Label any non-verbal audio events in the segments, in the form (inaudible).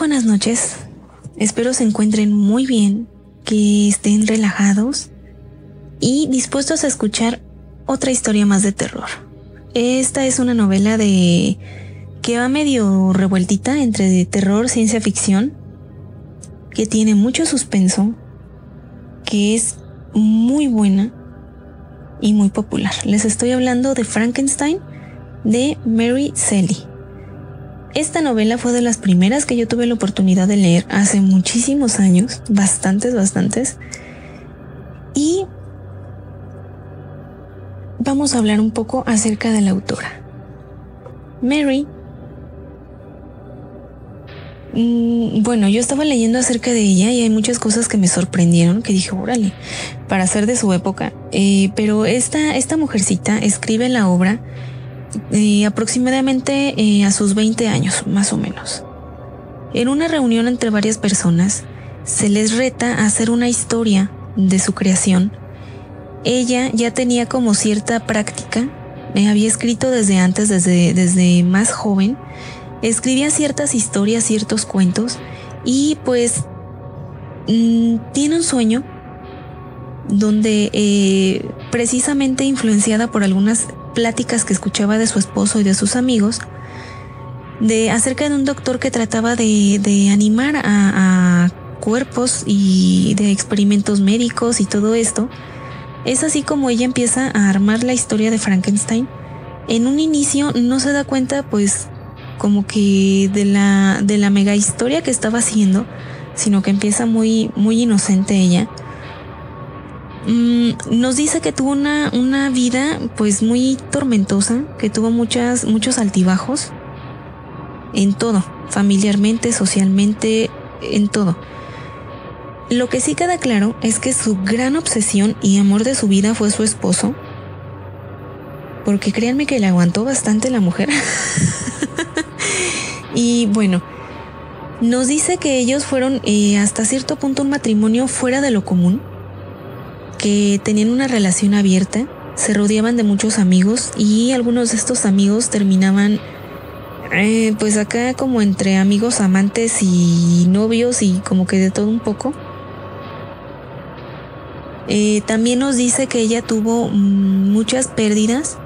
buenas noches. Espero se encuentren muy bien, que estén relajados y dispuestos a escuchar otra historia más de terror. Esta es una novela de que va medio revueltita entre terror, ciencia ficción, que tiene mucho suspenso, que es muy buena y muy popular. Les estoy hablando de Frankenstein de Mary Shelley. Esta novela fue de las primeras que yo tuve la oportunidad de leer hace muchísimos años, bastantes, bastantes. Y vamos a hablar un poco acerca de la autora. Mary. Mm, bueno, yo estaba leyendo acerca de ella y hay muchas cosas que me sorprendieron, que dije, órale, para ser de su época. Eh, pero esta, esta mujercita escribe la obra eh, aproximadamente eh, a sus 20 años, más o menos. En una reunión entre varias personas, se les reta a hacer una historia de su creación. Ella ya tenía como cierta práctica, me había escrito desde antes, desde, desde más joven, escribía ciertas historias, ciertos cuentos, y pues mm, tiene un sueño donde eh, precisamente influenciada por algunas pláticas que escuchaba de su esposo y de sus amigos, de acerca de un doctor que trataba de, animar a, a, cuerpos y de experimentos médicos y todo esto. Es así como ella empieza a armar la historia de Frankenstein. En un inicio no se da cuenta, pues, como que de la, de la mega historia que estaba haciendo, sino que empieza muy, muy inocente ella Mm, nos dice que tuvo una, una vida pues muy tormentosa, que tuvo muchas, muchos altibajos en todo, familiarmente, socialmente, en todo. Lo que sí queda claro es que su gran obsesión y amor de su vida fue su esposo, porque créanme que le aguantó bastante la mujer. (laughs) y bueno, nos dice que ellos fueron eh, hasta cierto punto un matrimonio fuera de lo común que tenían una relación abierta, se rodeaban de muchos amigos y algunos de estos amigos terminaban eh, pues acá como entre amigos, amantes y novios y como que de todo un poco. Eh, también nos dice que ella tuvo mm, muchas pérdidas,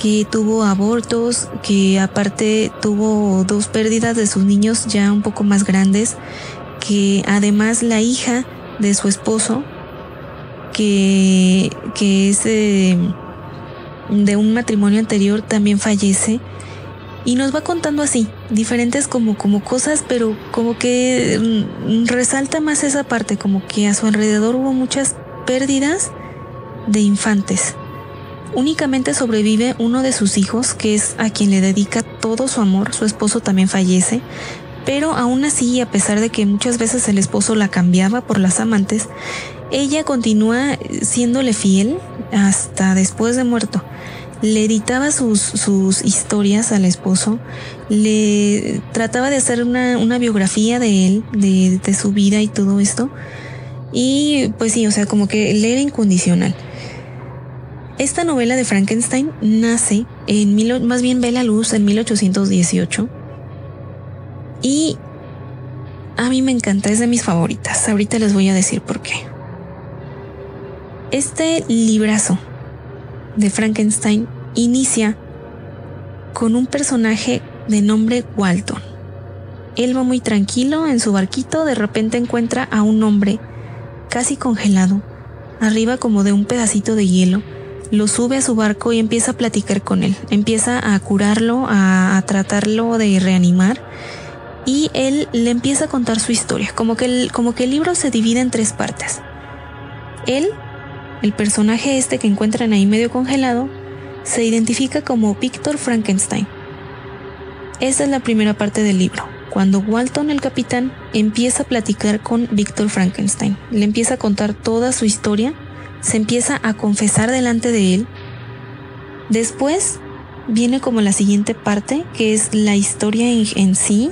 que tuvo abortos, que aparte tuvo dos pérdidas de sus niños ya un poco más grandes, que además la hija de su esposo que, que es de, un matrimonio anterior, también fallece. Y nos va contando así, diferentes como, como cosas, pero como que mm, resalta más esa parte, como que a su alrededor hubo muchas pérdidas de infantes. Únicamente sobrevive uno de sus hijos, que es a quien le dedica todo su amor. Su esposo también fallece, pero aún así, a pesar de que muchas veces el esposo la cambiaba por las amantes, ella continúa siéndole fiel hasta después de muerto. Le editaba sus, historias al esposo, le trataba de hacer una, una biografía de él, de, de, su vida y todo esto. Y pues sí, o sea, como que le era incondicional. Esta novela de Frankenstein nace en, mil, más bien ve la luz en 1818. Y a mí me encanta, es de mis favoritas. Ahorita les voy a decir por qué. Este librazo de Frankenstein inicia con un personaje de nombre Walton. Él va muy tranquilo en su barquito, de repente encuentra a un hombre casi congelado, arriba como de un pedacito de hielo, lo sube a su barco y empieza a platicar con él, empieza a curarlo, a, tratarlo de reanimar y él le empieza a contar su historia, como que el, como que el libro se divide en tres partes. Él el personaje este que encuentran ahí medio congelado se identifica como Víctor Frankenstein. Esa es la primera parte del libro, cuando Walton el capitán empieza a platicar con Víctor Frankenstein. Le empieza a contar toda su historia, se empieza a confesar delante de él. Después viene como la siguiente parte, que es la historia en, en sí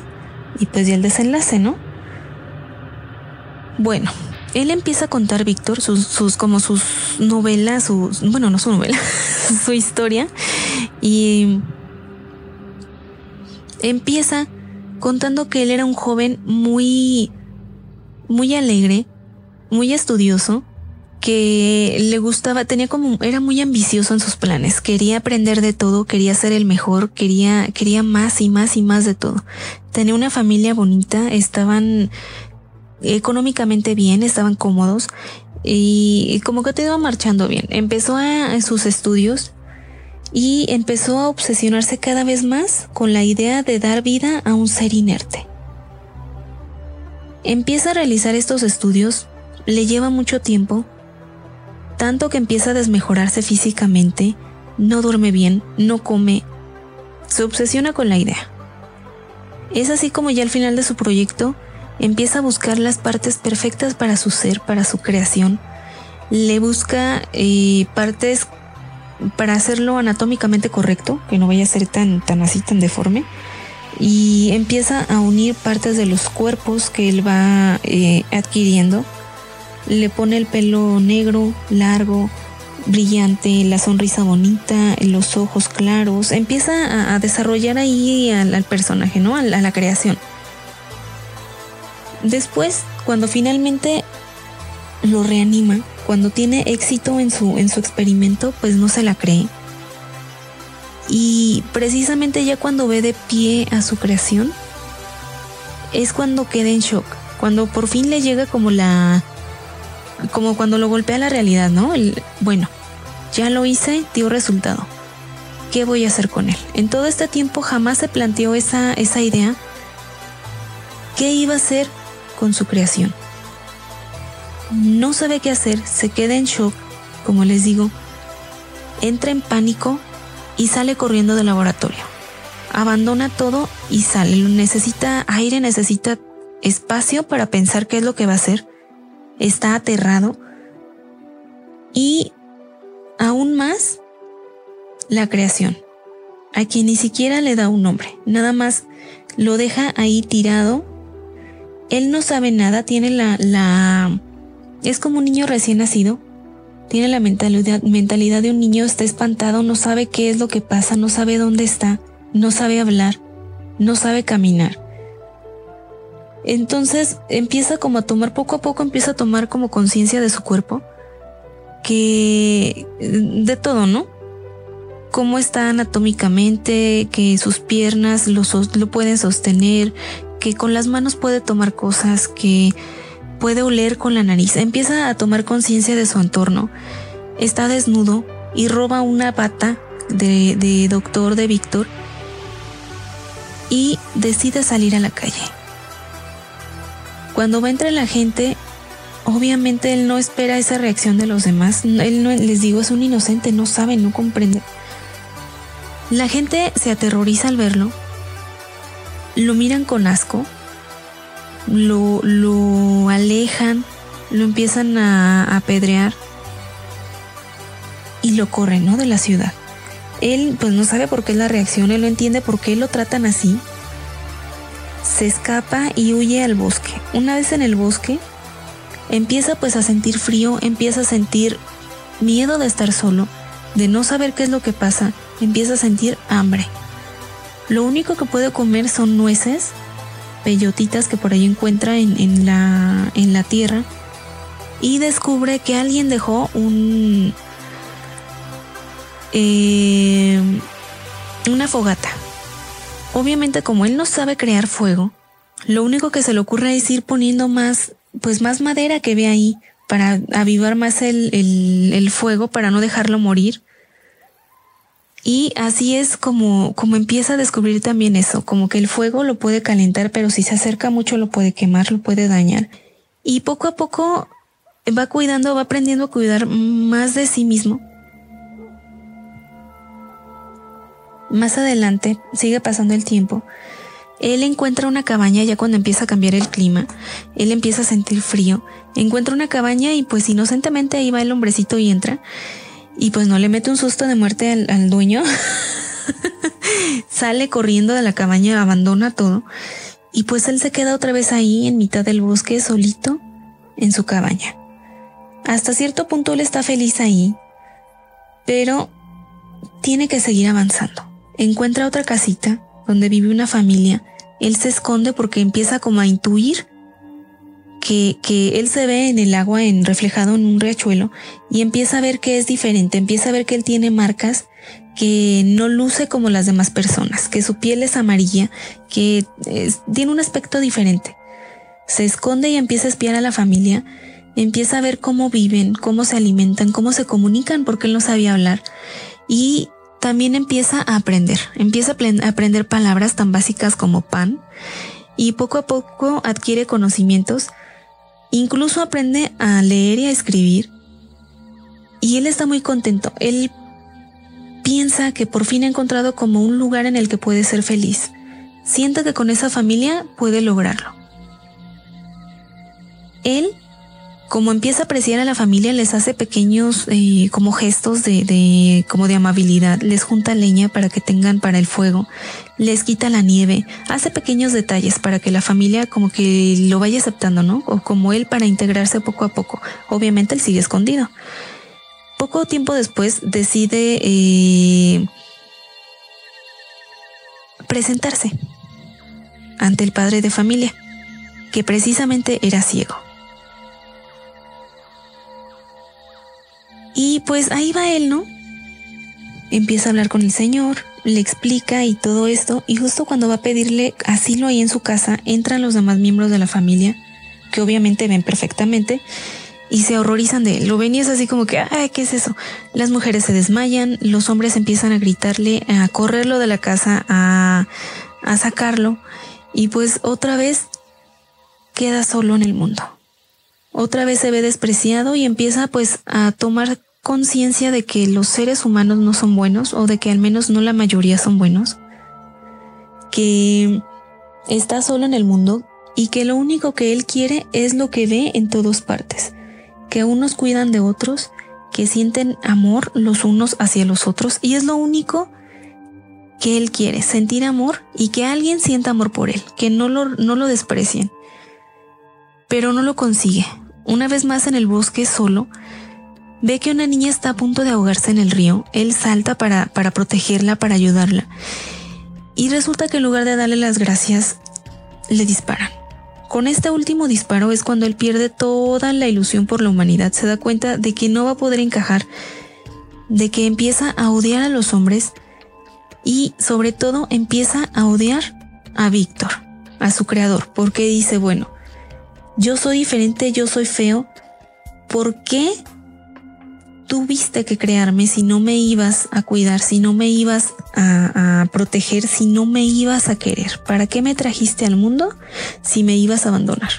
y pues ya el desenlace, ¿no? Bueno, él empieza a contar, Víctor, sus, sus, como sus novelas, sus, bueno, no su novela, (laughs) su historia. Y empieza contando que él era un joven muy, muy alegre, muy estudioso, que le gustaba, tenía como, era muy ambicioso en sus planes, quería aprender de todo, quería ser el mejor, quería, quería más y más y más de todo. Tenía una familia bonita, estaban económicamente bien, estaban cómodos y como que te iba marchando bien. Empezó a, sus estudios y empezó a obsesionarse cada vez más con la idea de dar vida a un ser inerte. Empieza a realizar estos estudios, le lleva mucho tiempo, tanto que empieza a desmejorarse físicamente, no duerme bien, no come, se obsesiona con la idea. Es así como ya al final de su proyecto empieza a buscar las partes perfectas para su ser, para su creación. Le busca eh, partes para hacerlo anatómicamente correcto, que no vaya a ser tan, tan así, tan deforme. Y empieza a unir partes de los cuerpos que él va eh, adquiriendo. Le pone el pelo negro, largo, brillante, la sonrisa bonita, los ojos claros. Empieza a, desarrollar ahí al, personaje, ¿no? a la creación. Después, cuando finalmente lo reanima, cuando tiene éxito en su, en su experimento, pues no se la cree. Y precisamente ya cuando ve de pie a su creación, es cuando queda en shock, cuando por fin le llega como la... como cuando lo golpea la realidad, ¿no? El, bueno, ya lo hice, dio resultado. ¿Qué voy a hacer con él? En todo este tiempo jamás se planteó esa, esa idea. ¿Qué iba a hacer con su creación. No sabe qué hacer, se queda en shock, como les digo, entra en pánico y sale corriendo del laboratorio. Abandona todo y sale. Necesita aire, necesita espacio para pensar qué es lo que va a hacer. Está aterrado. Y aún más, la creación, a quien ni siquiera le da un nombre, nada más lo deja ahí tirado él no sabe nada, tiene la, la... Es como un niño recién nacido. Tiene la mentalidad, mentalidad de un niño, está espantado, no sabe qué es lo que pasa, no sabe dónde está, no sabe hablar, no sabe caminar. Entonces empieza como a tomar, poco a poco empieza a tomar como conciencia de su cuerpo, que de todo, ¿no? Cómo está anatómicamente, que sus piernas lo, lo pueden sostener, que con las manos puede tomar cosas, que puede oler con la nariz. Empieza a tomar conciencia de su entorno. Está desnudo y roba una bata de, doctor de Víctor y decide salir a la calle. Cuando va entre la gente, obviamente él no espera esa reacción de los demás. Él no, les digo, es un inocente, no sabe, no comprende. La gente se aterroriza al verlo lo miran con asco, lo, lo alejan, lo empiezan a apedrear y lo corren, ¿no? De la ciudad. Él pues no sabe por qué es la reacción, él no entiende por qué lo tratan así. Se escapa y huye al bosque. Una vez en el bosque, empieza pues a sentir frío, empieza a sentir miedo de estar solo, de no saber qué es lo que pasa, empieza a sentir hambre. Lo único que puede comer son nueces, peyotitas que por ahí encuentra en, la, tierra. Y descubre que alguien dejó un. Eh, una fogata. Obviamente, como él no sabe crear fuego, lo único que se le ocurre es ir poniendo más, pues más madera que ve ahí para avivar más el fuego, para no dejarlo morir. Y así es como, como empieza a descubrir también eso, como que el fuego lo puede calentar, pero si se acerca mucho lo puede quemar, lo puede dañar. Y poco a poco va cuidando, va aprendiendo a cuidar más de sí mismo. Más adelante, sigue pasando el tiempo, él encuentra una cabaña ya cuando empieza a cambiar el clima, él empieza a sentir frío, encuentra una cabaña y pues inocentemente ahí va el hombrecito y entra y pues no le mete un susto de muerte al, dueño. (laughs) Sale corriendo de la cabaña, abandona todo y pues él se queda otra vez ahí en mitad del bosque solito en su cabaña. Hasta cierto punto él está feliz ahí, pero tiene que seguir avanzando. Encuentra otra casita donde vive una familia, él se esconde porque empieza como a intuir que, que, él se ve en el agua en, reflejado en un riachuelo y empieza a ver que es diferente, empieza a ver que él tiene marcas que no luce como las demás personas, que su piel es amarilla, que tiene un aspecto diferente. Se esconde y empieza a espiar a la familia, empieza a ver cómo viven, cómo se alimentan, cómo se comunican, porque él no sabía hablar. Y también empieza a aprender, empieza a aprender palabras tan básicas como pan y poco a poco adquiere conocimientos, incluso aprende a leer y a escribir. Y él está muy contento. Él piensa que por fin ha encontrado como un lugar en el que puede ser feliz. Siente que con esa familia puede lograrlo. Él, como empieza a apreciar a la familia, les hace pequeños eh, como gestos de, de, como de amabilidad, les junta leña para que tengan para el fuego, les quita la nieve, hace pequeños detalles para que la familia como que lo vaya aceptando, ¿no? O como él para integrarse poco a poco. Obviamente él sigue escondido poco tiempo después decide eh, presentarse ante el padre de familia, que precisamente era ciego. Y pues ahí va él, ¿no? Empieza a hablar con el Señor, le explica y todo esto, y justo cuando va a pedirle asilo ahí en su casa, entran los demás miembros de la familia, que obviamente ven perfectamente, y se horrorizan de él. Lo ven y es así como que, ay, ¿qué es eso? Las mujeres se desmayan, los hombres empiezan a gritarle, a correrlo de la casa, a, a sacarlo y pues otra vez queda solo en el mundo. Otra vez se ve despreciado y empieza pues a tomar conciencia de que los seres humanos no son buenos o de que al menos no la mayoría son buenos. Que está solo en el mundo y que lo único que él quiere es lo que ve en todas partes que unos cuidan de otros, que sienten amor los unos hacia los otros y es lo único que él quiere, sentir amor y que alguien sienta amor por él, que no lo, no lo desprecien. Pero no lo consigue. Una vez más en el bosque solo, ve que una niña está a punto de ahogarse en el río, él salta para, para protegerla, para ayudarla. Y resulta que en lugar de darle las gracias, le disparan. Con este último disparo es cuando él pierde toda la ilusión por la humanidad, se da cuenta de que no va a poder encajar, de que empieza a odiar a los hombres y sobre todo empieza a odiar a Víctor, a su creador, porque dice, bueno, yo soy diferente, yo soy feo, ¿por qué tuviste que crearme si no me ibas a cuidar, si no me ibas a, proteger, si no me ibas a querer? ¿Para qué me trajiste al mundo si me ibas a abandonar?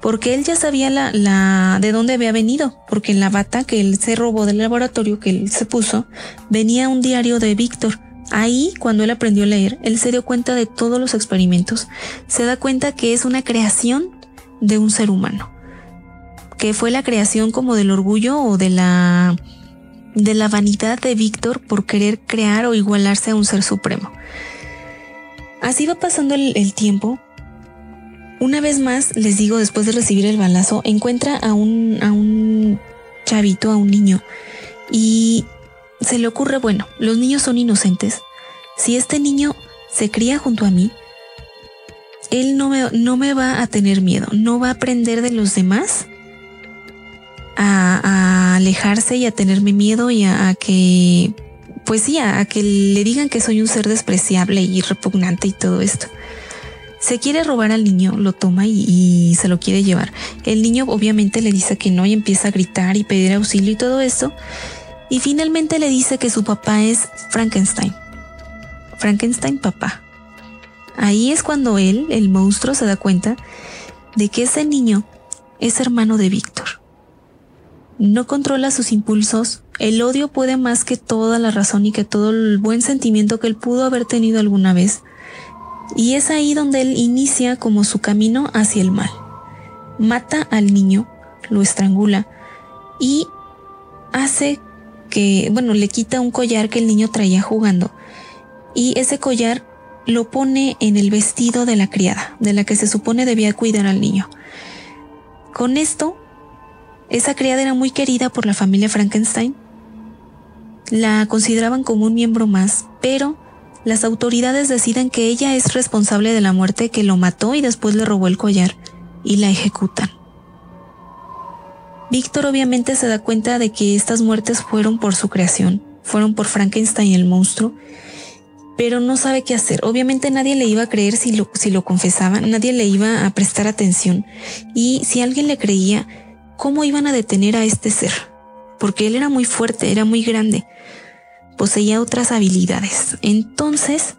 Porque él ya sabía la, la de dónde había venido, porque en la bata que él se robó del laboratorio que él se puso, venía un diario de Víctor. Ahí, cuando él aprendió a leer, él se dio cuenta de todos los experimentos, se da cuenta que es una creación de un ser humano que fue la creación como del orgullo o de la de la vanidad de Víctor por querer crear o igualarse a un ser supremo. Así va pasando el, tiempo. Una vez más, les digo, después de recibir el balazo, encuentra a un, a un chavito, a un niño, y se le ocurre, bueno, los niños son inocentes. Si este niño se cría junto a mí, él no me, no me va a tener miedo, no va a aprender de los demás a, alejarse y a tenerme miedo y a, que, pues sí, a, que le digan que soy un ser despreciable y repugnante y todo esto. Se quiere robar al niño, lo toma y, y, se lo quiere llevar. El niño obviamente le dice que no y empieza a gritar y pedir auxilio y todo esto. Y finalmente le dice que su papá es Frankenstein. Frankenstein papá. Ahí es cuando él, el monstruo, se da cuenta de que ese niño es hermano de Víctor no controla sus impulsos, el odio puede más que toda la razón y que todo el buen sentimiento que él pudo haber tenido alguna vez. Y es ahí donde él inicia como su camino hacia el mal. Mata al niño, lo estrangula y hace que, bueno, le quita un collar que el niño traía jugando. Y ese collar lo pone en el vestido de la criada, de la que se supone debía cuidar al niño. Con esto esa criada era muy querida por la familia Frankenstein. La consideraban como un miembro más, pero las autoridades deciden que ella es responsable de la muerte, que lo mató y después le robó el collar, y la ejecutan. Víctor obviamente se da cuenta de que estas muertes fueron por su creación, fueron por Frankenstein el monstruo, pero no sabe qué hacer. Obviamente nadie le iba a creer si lo, si lo confesaba, nadie le iba a prestar atención, y si alguien le creía, ¿cómo iban a detener a este ser? Porque él era muy fuerte, era muy grande poseía otras habilidades. Entonces,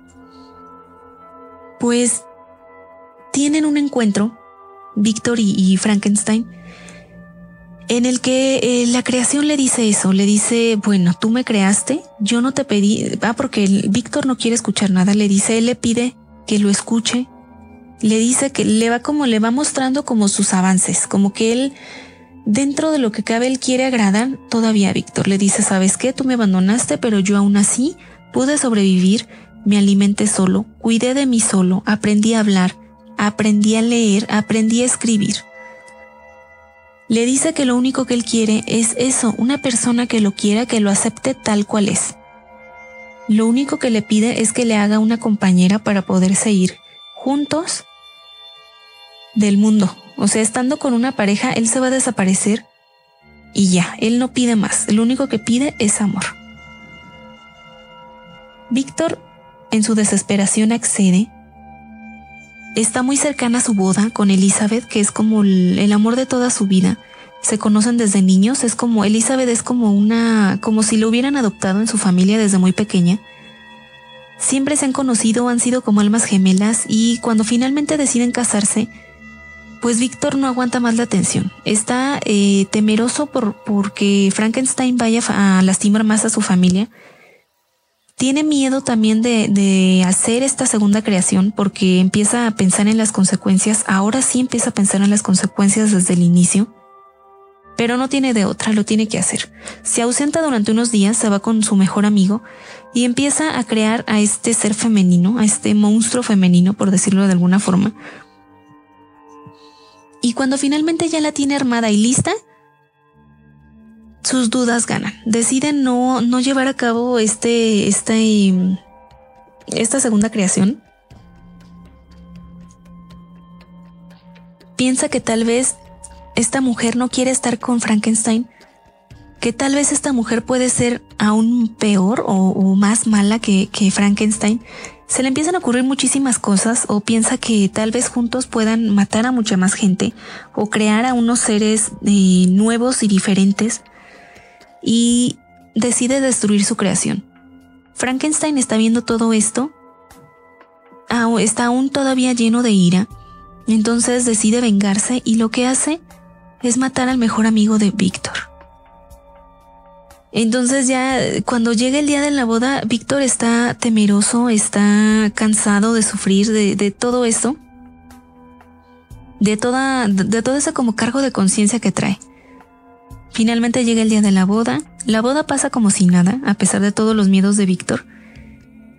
pues tienen un encuentro, Víctor y, Frankenstein, en el que eh, la creación le dice eso, le dice, bueno, tú me creaste, yo no te pedí, ah, porque Víctor no quiere escuchar nada, le dice, él le pide que lo escuche, le dice que le va como, le va mostrando como sus avances, como que él Dentro de lo que cabe, él quiere agradar todavía a Víctor. Le dice, ¿sabes qué? Tú me abandonaste, pero yo aún así pude sobrevivir, me alimenté solo, cuidé de mí solo, aprendí a hablar, aprendí a leer, aprendí a escribir. Le dice que lo único que él quiere es eso, una persona que lo quiera, que lo acepte tal cual es. Lo único que le pide es que le haga una compañera para poder seguir juntos del mundo, o sea, estando con una pareja, él se va a desaparecer y ya, él no pide más, lo único que pide es amor. Víctor, en su desesperación, accede. Está muy cercana a su boda con Elizabeth, que es como el, amor de toda su vida. Se conocen desde niños, es como Elizabeth es como una, como si lo hubieran adoptado en su familia desde muy pequeña. Siempre se han conocido, han sido como almas gemelas y cuando finalmente deciden casarse, pues Víctor no aguanta más la atención. Está eh, temeroso por porque Frankenstein vaya a lastimar más a su familia. Tiene miedo también de, de, hacer esta segunda creación porque empieza a pensar en las consecuencias. Ahora sí empieza a pensar en las consecuencias desde el inicio. Pero no tiene de otra, lo tiene que hacer. Se ausenta durante unos días, se va con su mejor amigo y empieza a crear a este ser femenino, a este monstruo femenino, por decirlo de alguna forma, y cuando finalmente ya la tiene armada y lista, sus dudas ganan. Deciden no, no llevar a cabo este, este, esta segunda creación. Piensa que tal vez esta mujer no quiere estar con Frankenstein, que tal vez esta mujer puede ser aún peor o, más mala que, Frankenstein se le empiezan a ocurrir muchísimas cosas o piensa que tal vez juntos puedan matar a mucha más gente o crear a unos seres eh, nuevos y diferentes y decide destruir su creación. Frankenstein está viendo todo esto, está aún todavía lleno de ira, entonces decide vengarse y lo que hace es matar al mejor amigo de Víctor. Entonces ya cuando llega el día de la boda, Víctor está temeroso, está cansado de sufrir de, todo eso, de toda, de todo ese como cargo de conciencia que trae. Finalmente llega el día de la boda, la boda pasa como si nada, a pesar de todos los miedos de Víctor.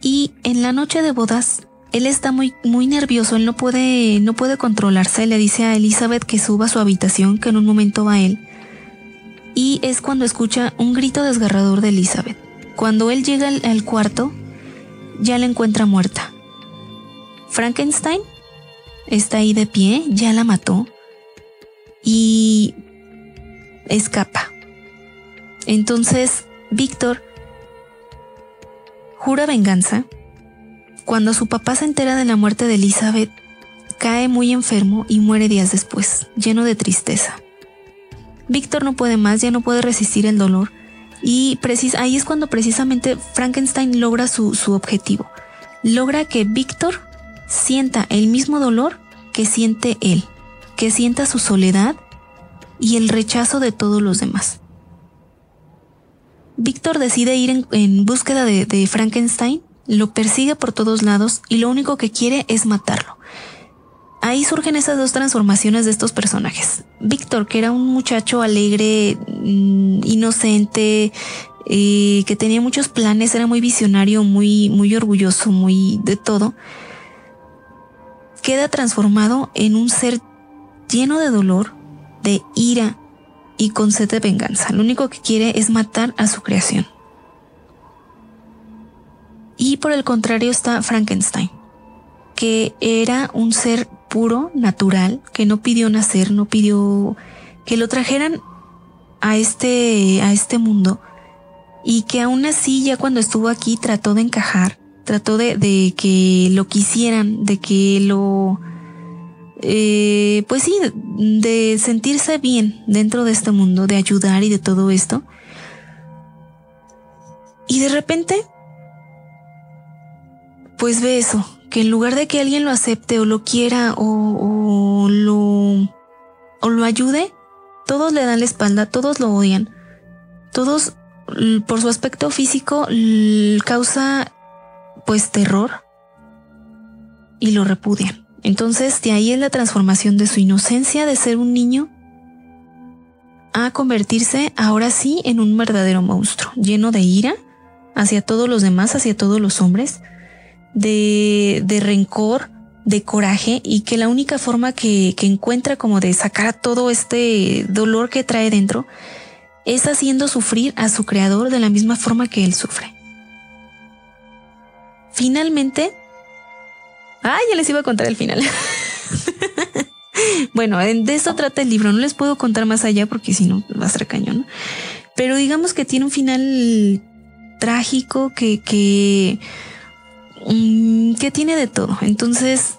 Y en la noche de bodas, él está muy, muy nervioso, él no puede, no puede controlarse, le dice a Elizabeth que suba a su habitación, que en un momento va él y es cuando escucha un grito desgarrador de Elizabeth. Cuando él llega al, cuarto, ya la encuentra muerta. Frankenstein está ahí de pie, ya la mató y escapa. Entonces, Víctor jura venganza. Cuando su papá se entera de la muerte de Elizabeth, cae muy enfermo y muere días después, lleno de tristeza. Víctor no puede más, ya no puede resistir el dolor. Y ahí es cuando precisamente Frankenstein logra su, su objetivo. Logra que Víctor sienta el mismo dolor que siente él, que sienta su soledad y el rechazo de todos los demás. Víctor decide ir en, búsqueda de Frankenstein, lo persigue por todos lados y lo único que quiere es matarlo ahí surgen esas dos transformaciones de estos personajes. Víctor, que era un muchacho alegre, mm, inocente, eh, que tenía muchos planes, era muy visionario, muy, muy orgulloso, muy de todo, queda transformado en un ser lleno de dolor, de ira y con sed de venganza. Lo único que quiere es matar a su creación. Y por el contrario está Frankenstein, que era un ser puro, natural, que no pidió nacer, no pidió que lo trajeran a este, a este mundo y que aún así ya cuando estuvo aquí trató de encajar, trató de, de que lo quisieran, de que lo, eh, pues sí, de sentirse bien dentro de este mundo, de ayudar y de todo esto. Y de repente, pues ve eso, que en lugar de que alguien lo acepte o lo quiera o, lo, o lo ayude, todos le dan la espalda, todos lo odian, todos por su aspecto físico causa pues terror y lo repudian. Entonces de ahí es la transformación de su inocencia de ser un niño a convertirse ahora sí en un verdadero monstruo, lleno de ira hacia todos los demás, hacia todos los hombres, de, de rencor, de coraje y que la única forma que, que encuentra como de sacar todo este dolor que trae dentro es haciendo sufrir a su creador de la misma forma que él sufre. Finalmente, ah, ya les iba a contar el final. (laughs) bueno, de eso trata el libro, no les puedo contar más allá porque si no va a ser cañón. Pero digamos que tiene un final trágico que, que, que tiene de todo. Entonces,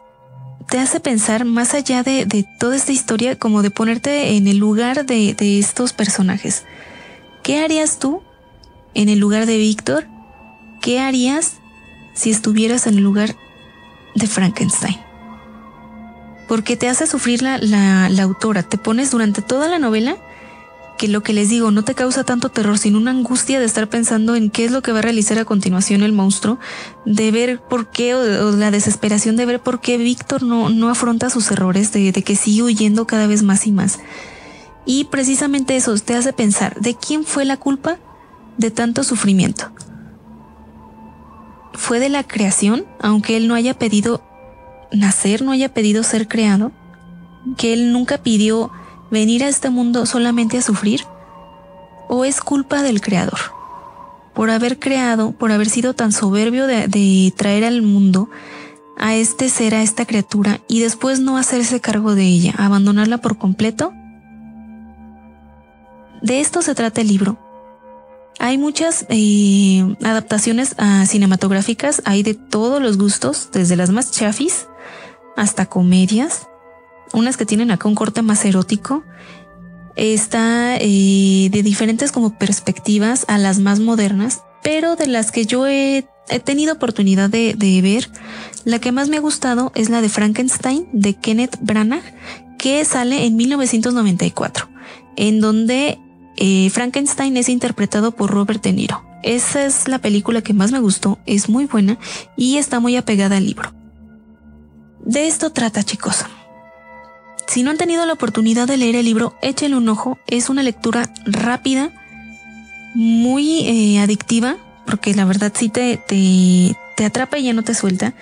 te hace pensar más allá de, toda esta historia, como de ponerte en el lugar de, estos personajes. ¿Qué harías tú en el lugar de Víctor? ¿Qué harías si estuvieras en el lugar de Frankenstein? Porque te hace sufrir la, la autora. Te pones durante toda la novela que lo que les digo no te causa tanto terror, sino una angustia de estar pensando en qué es lo que va a realizar a continuación el monstruo, de ver por qué, o, la desesperación de ver por qué Víctor no, no afronta sus errores, de, de que sigue huyendo cada vez más y más. Y precisamente eso te hace pensar, ¿de quién fue la culpa de tanto sufrimiento? ¿Fue de la creación, aunque él no haya pedido nacer, no haya pedido ser creado? Que él nunca pidió venir a este mundo solamente a sufrir? ¿O es culpa del Creador? Por haber creado, por haber sido tan soberbio de, traer al mundo a este ser, a esta criatura, y después no hacerse cargo de ella, abandonarla por completo? De esto se trata el libro. Hay muchas eh, adaptaciones ah, cinematográficas, hay de todos los gustos, desde las más chafis hasta comedias, unas que tienen acá un corte más erótico. Está eh, de diferentes como perspectivas a las más modernas, pero de las que yo he, tenido oportunidad de, ver, la que más me ha gustado es la de Frankenstein de Kenneth Branagh, que sale en 1994, en donde eh, Frankenstein es interpretado por Robert De Niro. Esa es la película que más me gustó, es muy buena y está muy apegada al libro. De esto trata, chicos. Si no han tenido la oportunidad de leer el libro, échenle un ojo. Es una lectura rápida, muy eh, adictiva, porque la verdad sí te, te, te atrapa y ya no te suelta.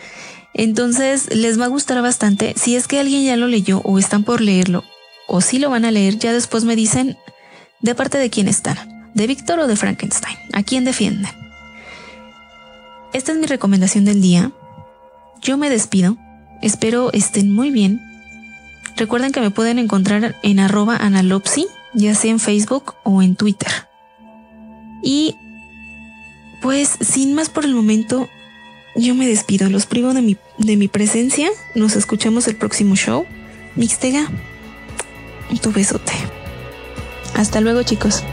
Entonces les va a gustar bastante. Si es que alguien ya lo leyó o están por leerlo o si lo van a leer, ya después me dicen de parte de quién están, de Víctor o de Frankenstein, a quién defienden. Esta es mi recomendación del día. Yo me despido. Espero estén muy bien Recuerden que me pueden encontrar en arroba analopsi, ya sea en Facebook o en Twitter. Y pues sin más por el momento, yo me despido, los privo de mi, de mi presencia, nos escuchamos el próximo show. Mixtega, tu besote. Hasta luego chicos.